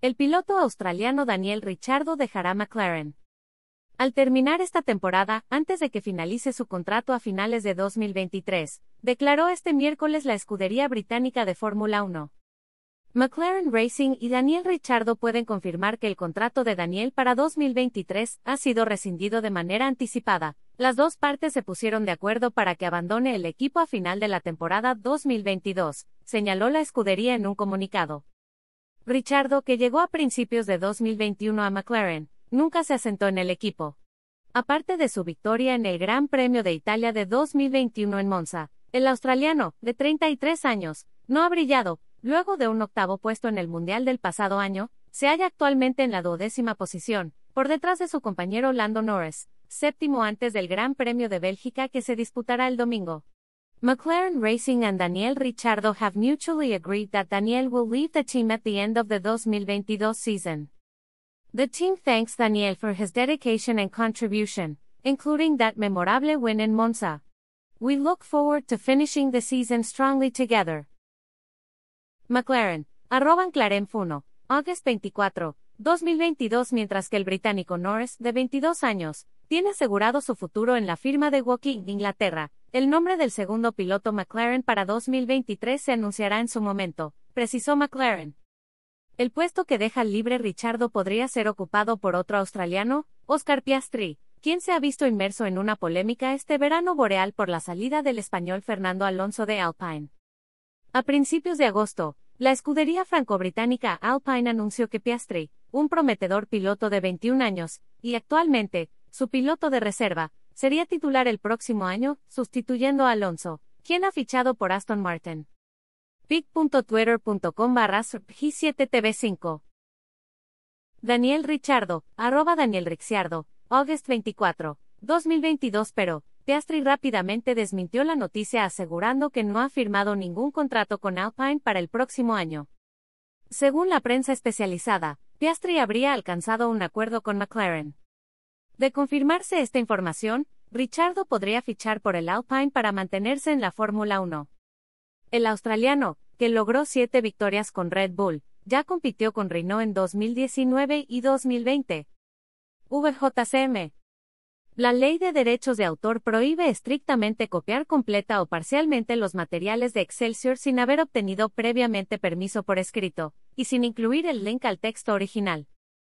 El piloto australiano Daniel Ricciardo dejará McLaren. Al terminar esta temporada, antes de que finalice su contrato a finales de 2023, declaró este miércoles la escudería británica de Fórmula 1. McLaren Racing y Daniel Ricciardo pueden confirmar que el contrato de Daniel para 2023 ha sido rescindido de manera anticipada. Las dos partes se pusieron de acuerdo para que abandone el equipo a final de la temporada 2022, señaló la escudería en un comunicado. Ricciardo, que llegó a principios de 2021 a McLaren, nunca se asentó en el equipo. Aparte de su victoria en el Gran Premio de Italia de 2021 en Monza, el australiano, de 33 años, no ha brillado, Luego de un octavo puesto en el Mundial del pasado año, se halla actualmente en la duodécima posición, por detrás de su compañero Lando Norris, séptimo antes del Gran Premio de Bélgica que se disputará el domingo. McLaren Racing and Daniel Ricciardo have mutually agreed that Daniel will leave the team at the end of the 2022 season. The team thanks Daniel for his dedication and contribution, including that memorable win in Monza. We look forward to finishing the season strongly together. McLaren, arroban Clarem Funo, August 24, 2022 mientras que el británico Norris, de 22 años, tiene asegurado su futuro en la firma de Woking, Inglaterra. El nombre del segundo piloto McLaren para 2023 se anunciará en su momento, precisó McLaren. El puesto que deja libre Richardo podría ser ocupado por otro australiano, Oscar Piastri, quien se ha visto inmerso en una polémica este verano boreal por la salida del español Fernando Alonso de Alpine. A principios de agosto, la escudería franco-británica Alpine anunció que Piastri, un prometedor piloto de 21 años, y actualmente, su piloto de reserva, sería titular el próximo año, sustituyendo a Alonso, quien ha fichado por Aston Martin. pic.twitter.com barra 7TV5 Daniel Richardo, arroba Daniel Ricciardo, August 24, 2022 pero, Piastri rápidamente desmintió la noticia asegurando que no ha firmado ningún contrato con Alpine para el próximo año. Según la prensa especializada, Piastri habría alcanzado un acuerdo con McLaren. De confirmarse esta información, Richardo podría fichar por el Alpine para mantenerse en la Fórmula 1. El australiano, que logró siete victorias con Red Bull, ya compitió con Renault en 2019 y 2020. VJCM la ley de derechos de autor prohíbe estrictamente copiar completa o parcialmente los materiales de Excelsior sin haber obtenido previamente permiso por escrito, y sin incluir el link al texto original.